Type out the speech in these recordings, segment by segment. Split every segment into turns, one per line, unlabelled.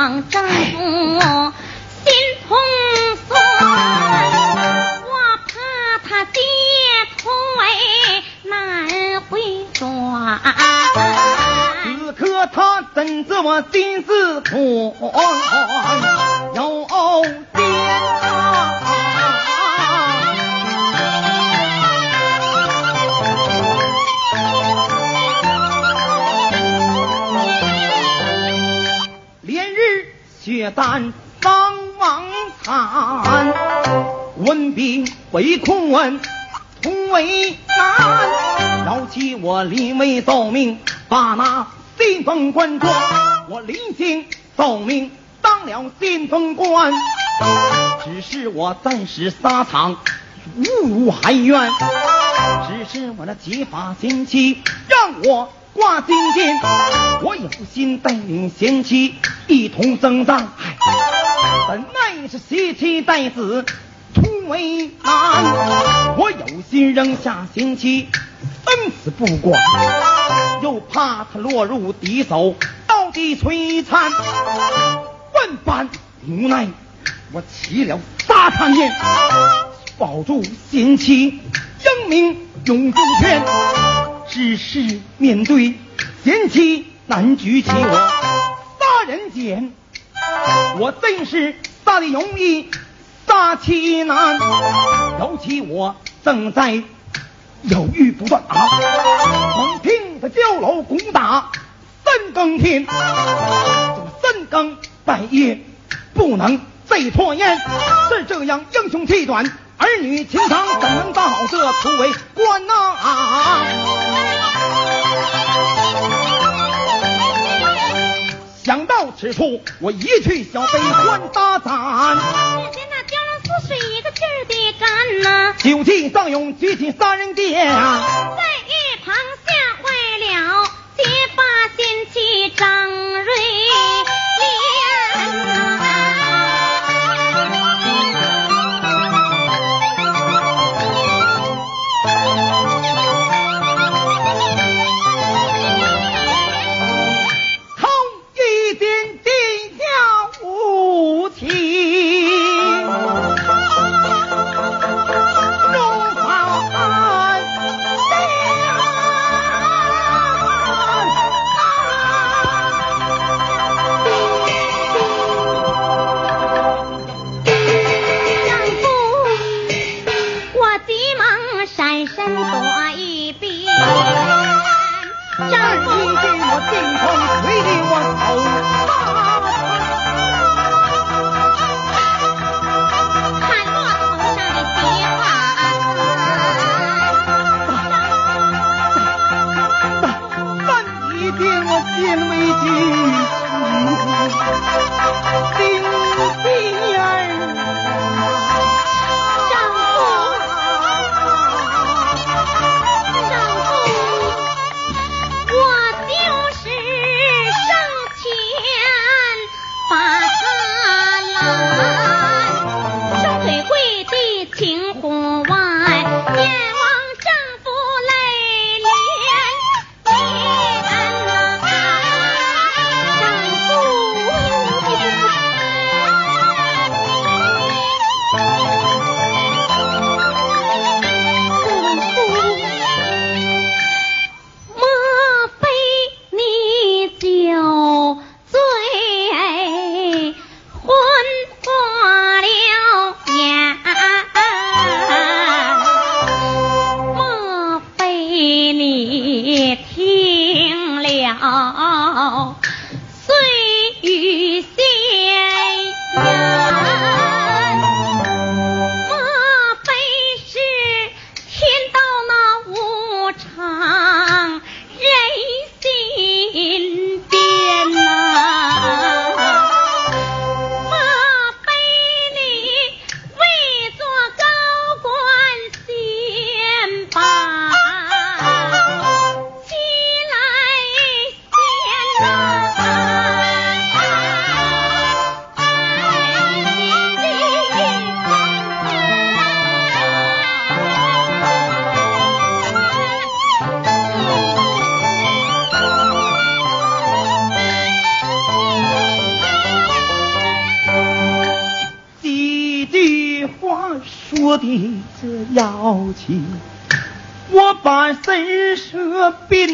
王正府，心痛酸。我怕他爹腿难回转。
此刻他怎知我心思宽，血战伤亡惨，文兵围困同为难，饶起我临危受命，把那先锋官捉。我临行受命，当了先锋官，只是我暂时撒场，无无还愿。只是我那结发贤妻，让我挂金剑，我有心带领贤妻一同征战。本来是携妻带子出为难，我有心扔下贤妻，生死不管，又怕他落入敌手，到底摧残。万般无奈，我起了杀场宴，保住贤妻，英名永驻天。只是面对贤妻难举起我杀人剑，我真是杀的容易，杀气难。尤其我正在犹豫不断啊，猛听他碉楼攻打三更天，这三更半夜不能再拖延，是这样英雄气短，儿女情长，怎能当好这土为官呐、想到此处，我一去小悲欢大斩，
只见那蛟龙似水一个劲儿的干呐，
酒气上涌，举起三人剑。
在一旁吓坏了结发仙妻张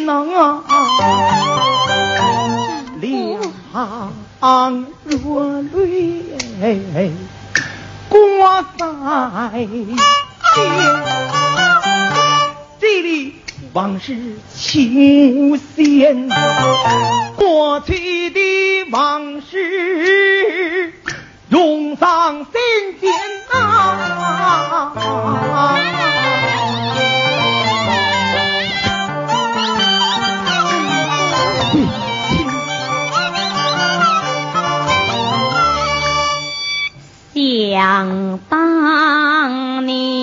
能啊，两若泪挂在肩，这里往事情无限，过去的往事。涌上心间啊！
想当年，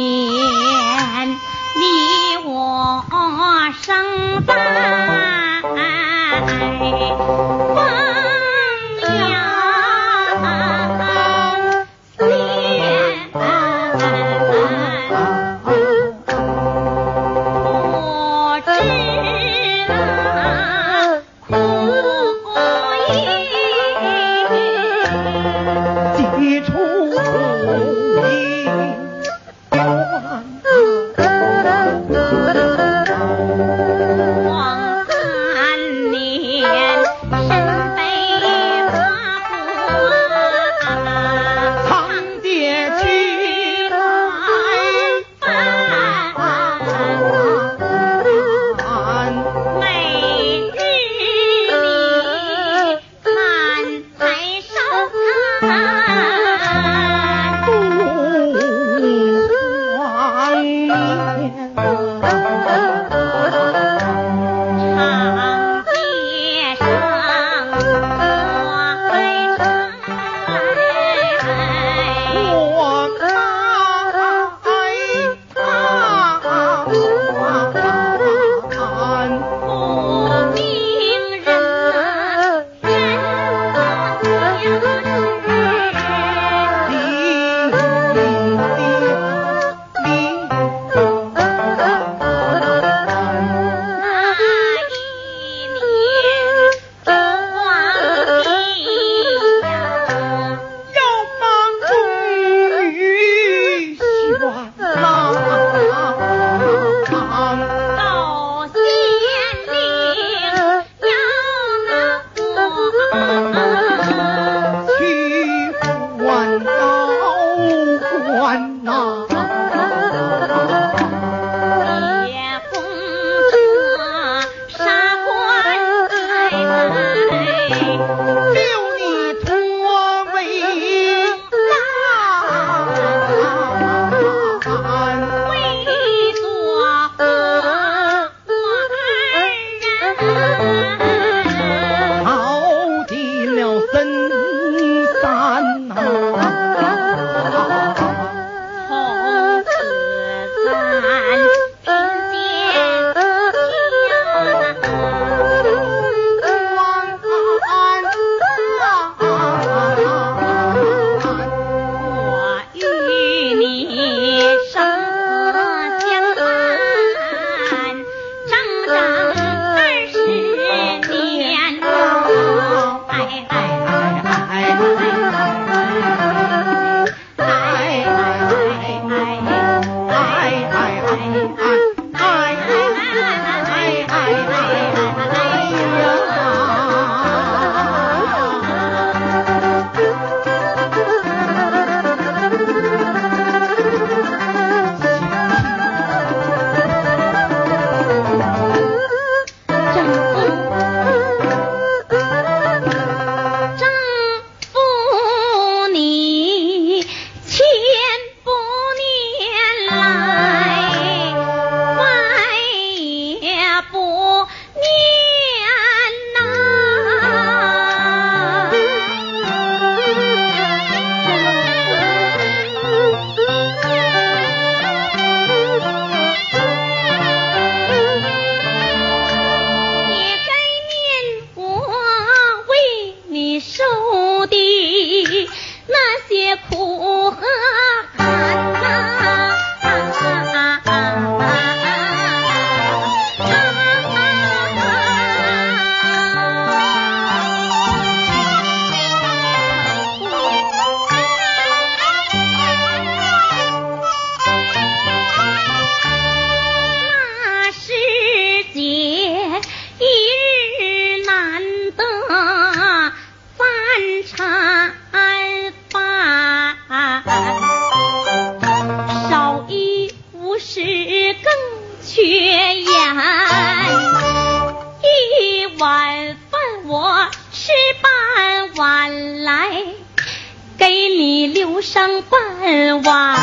上半碗，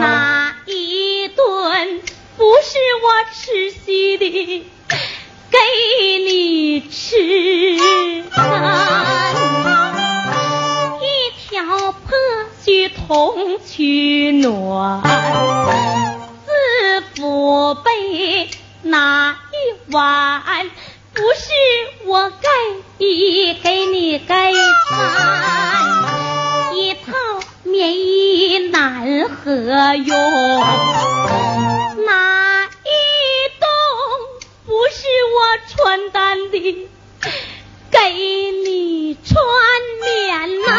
那一顿不是我吃稀的，给你吃。一条破须同取暖，自父辈那一碗。不是我该给你盖何用？那一冬不是我穿单的，给你穿棉呐。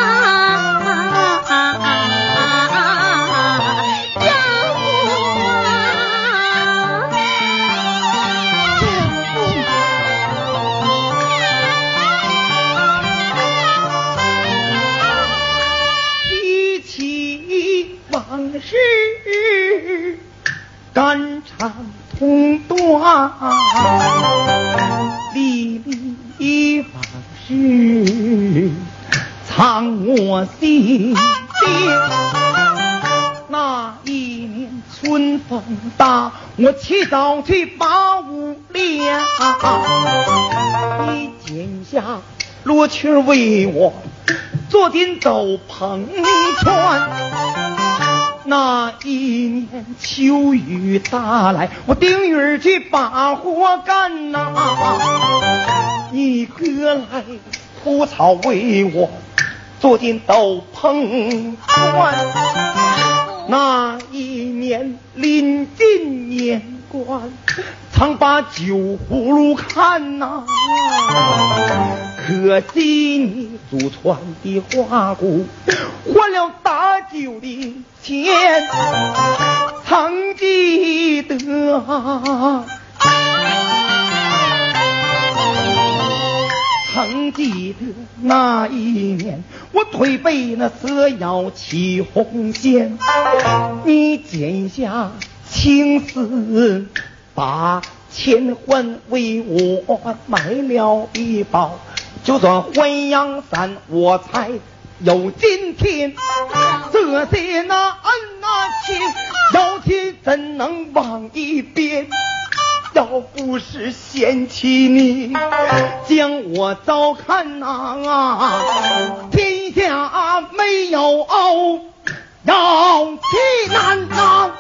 罗裙为我做顶斗篷穿。那一年秋雨打来，我顶雨去把活干呐。你哥来铺草为我做件斗篷穿。那一年临近年关，常把酒葫芦看呐。可惜你祖传的花鼓换了大酒的钱，曾记得，曾记得那一年我腿被那蛇咬起红线，你剪下青丝把钱还为我买了一包。就算还阳伞，我才有今天。这些那恩那情，要提怎能忘一边？要不是嫌弃你将我糟看呐，天下没有要气难呐。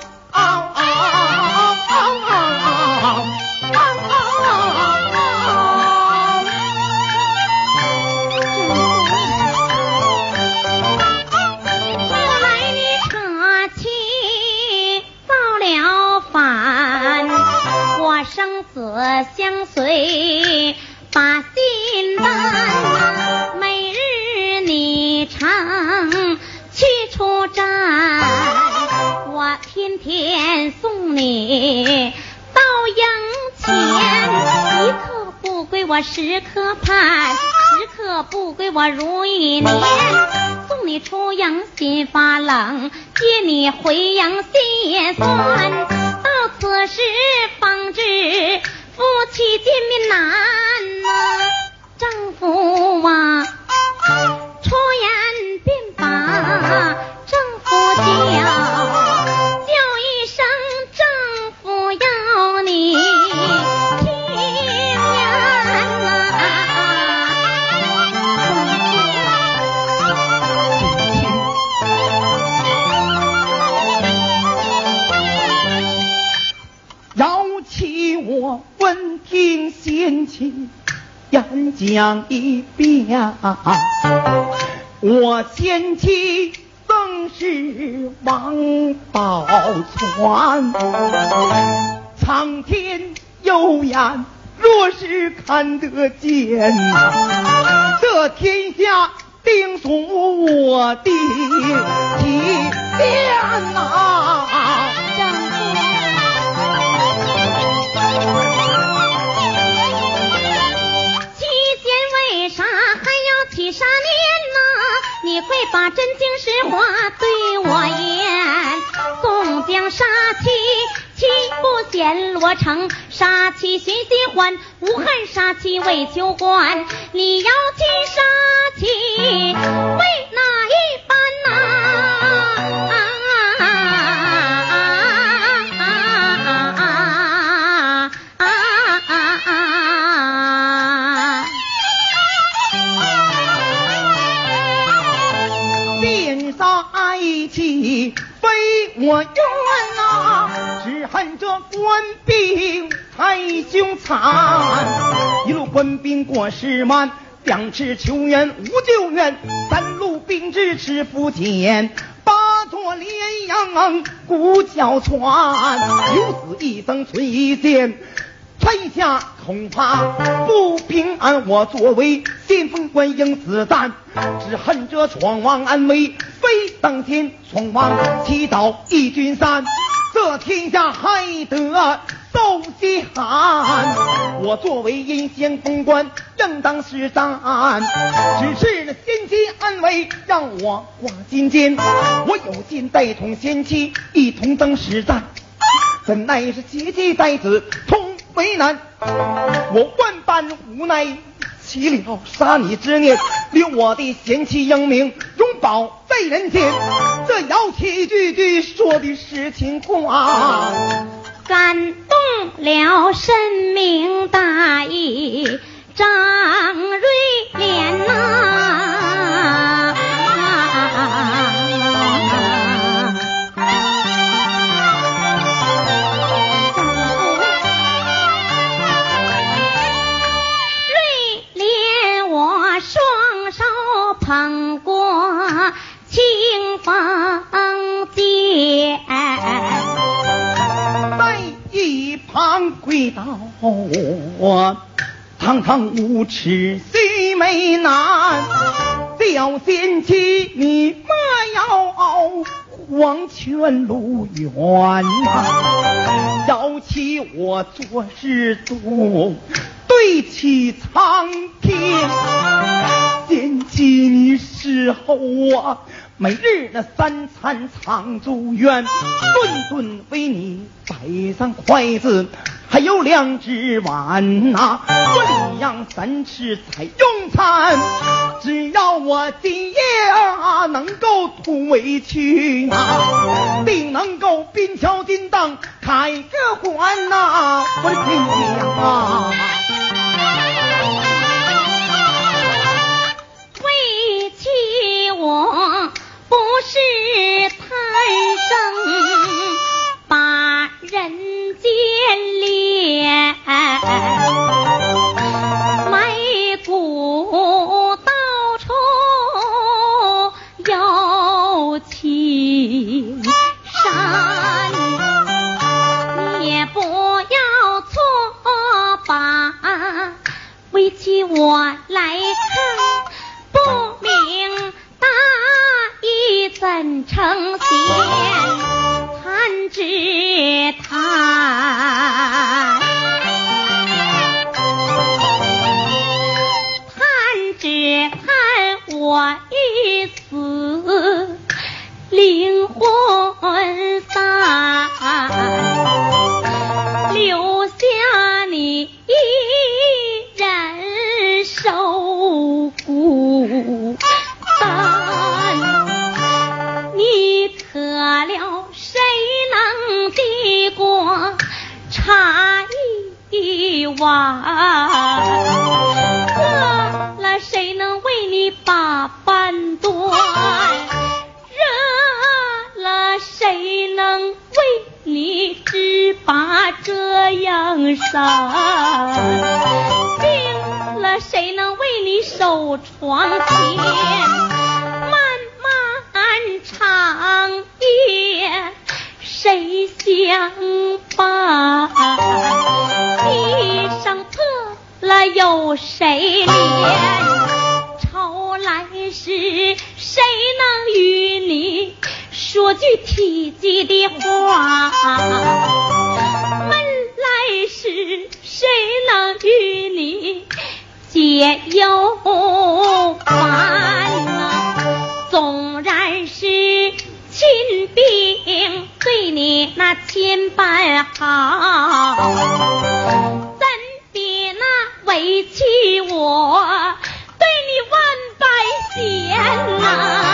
相随把心担，每日你常去出战，我天天送你到营前，一刻不归我时刻盼，时刻不归我如一年，送你出营心发冷，接你回营心也酸，到此时方知。夫妻见面难呐，丈夫啊，听
先妻演讲一遍。我先妻曾是王宝钏，苍天有眼，若是看得见，这天下定属我的体面呐。
啥念呐？你快把真情实话对我言。宋江杀妻，妻不阎罗成，杀气寻新欢，无恨杀气为求还。你要去杀气，为哪一般呐？
我冤呐，只恨这官兵太凶残，一路官兵过石满，两尺求援无救援，三路兵至赤福见。八座连阳鼓角传，九死一生存一线。天下恐怕不平安，我作为先锋官应子弹，只恨这闯王安危非当天，闯王祈祷一军散，这天下还得受饥寒。我作为阴先锋官，应当是战，只是那先妻安危让我挂心间，我有心带同先妻一同登实战，怎奈是结妻在此同。为难，我万般无奈，起了杀你之念，留我的贤妻英名永保在人间。这姚七句句说的是情话，
感动了深明大义张瑞莲呐。
遇到我，堂堂无耻须眉难，小贤妻你莫要黄泉路远呐，要起我做事做。对起苍天，贤妻你侍候我，每日那三餐常住院，顿顿为你摆上筷子，还有两只碗呐，我礼让三吃才用餐。只要我今夜啊能够脱委屈啊，定能够兵敲金当开个关呐，我的亲娘啊！
为妻我不是贪生人间恋，埋骨到处有情山，也不要错把为妻我来看不明大义。怎成仙？弹盼只盼我一死灵魂样衫？病了，谁能为你守床前？漫漫长夜谁相伴？地上破了有谁怜？愁来时谁能与你说句体贴的话？是谁能与你解忧烦呐？纵然是亲兵对你那千般好，怎比那委屈我对你万般嫌呐？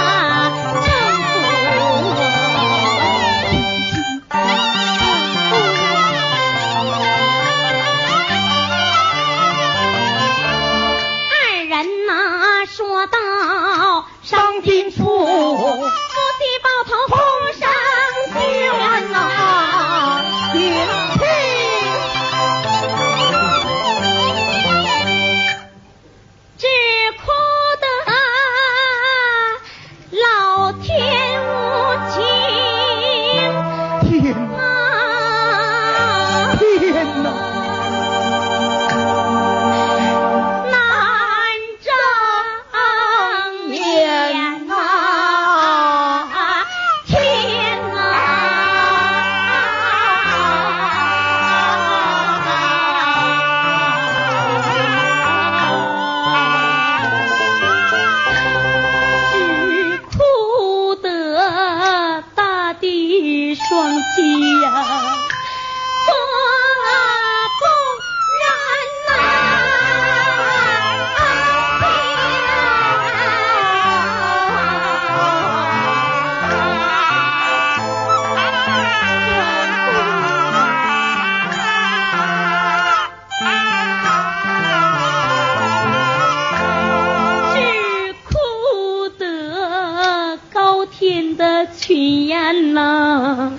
炊烟呐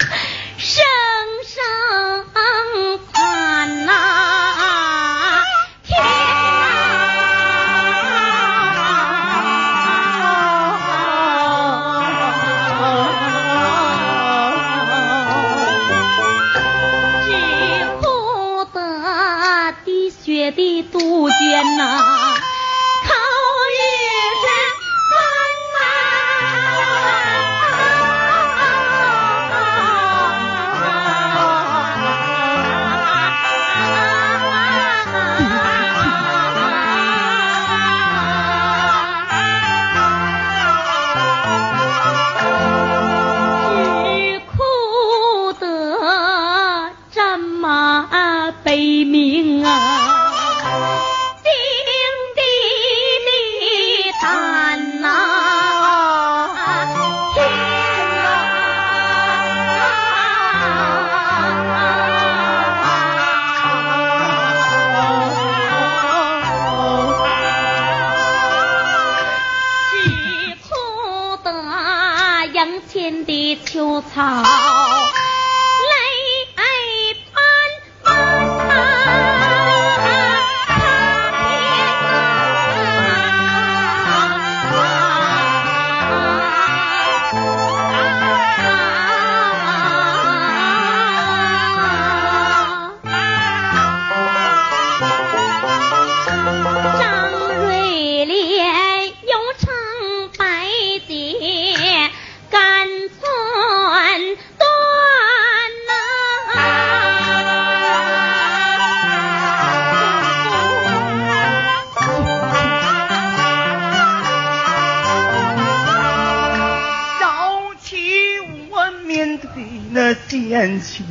惦记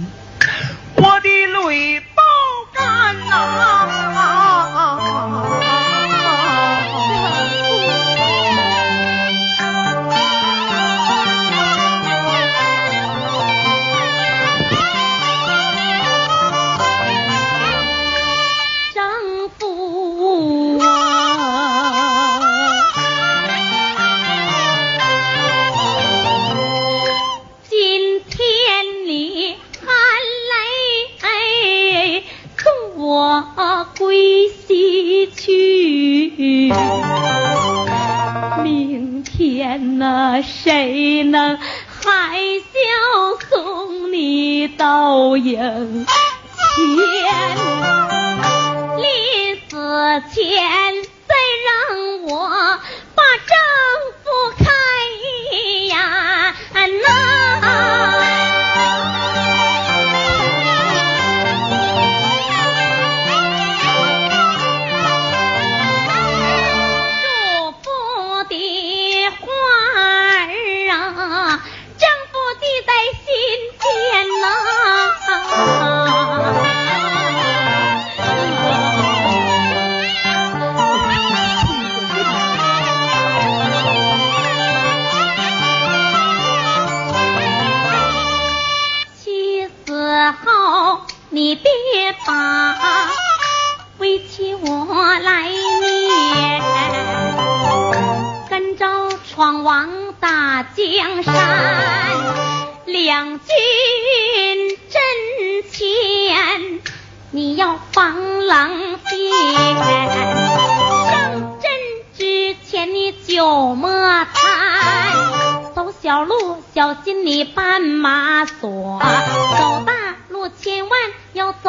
我的泪包干呐
谁能含笑送你到眼前？临死前。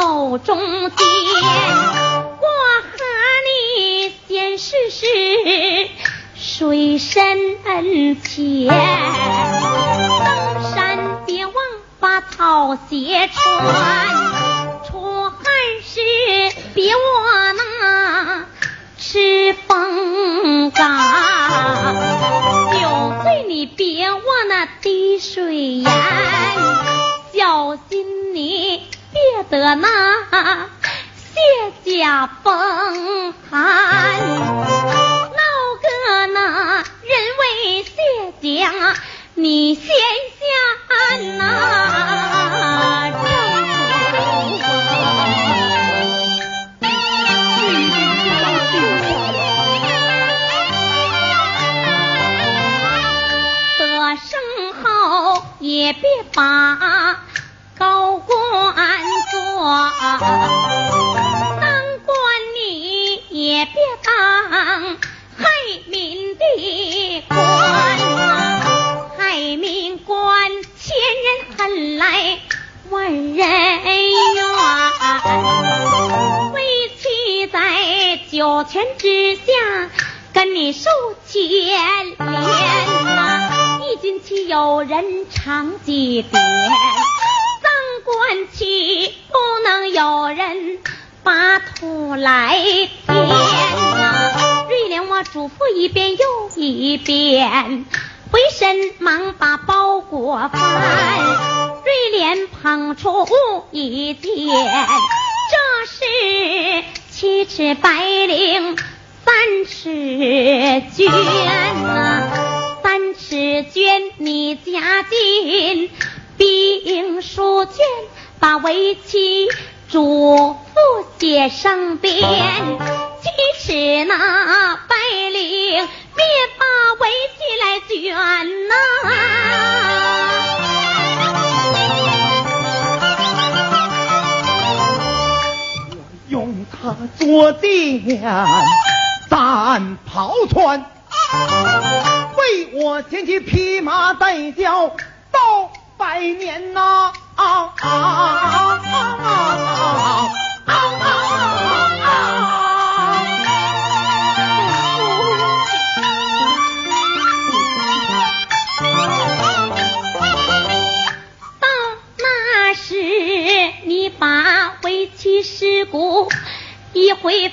走中间，我和你先试试水深浅。登山别忘把草鞋穿，出汗时别忘那吃风干，酒醉你别忘那滴水盐，小心。你别得那谢家风寒，闹个那人为谢家，你先下那得胜后也别把。高官当官你也别当害民的官，害民官千人恨来万人怨，为妻在九泉之下跟你受牵连呐，一军旗有人长几点。来天呐！瑞莲我嘱咐一遍又一遍，回身忙把包裹翻。瑞莲捧出一件，这是七尺白绫三尺绢呐，三尺绢你加进。兵书卷，把围棋主父写生鞭，即使那白领别把围巾来卷呐。
我用它做垫，咱跑穿。为我牵起匹马带貂到百年呐。啊
到那时，你把委屈事故一回。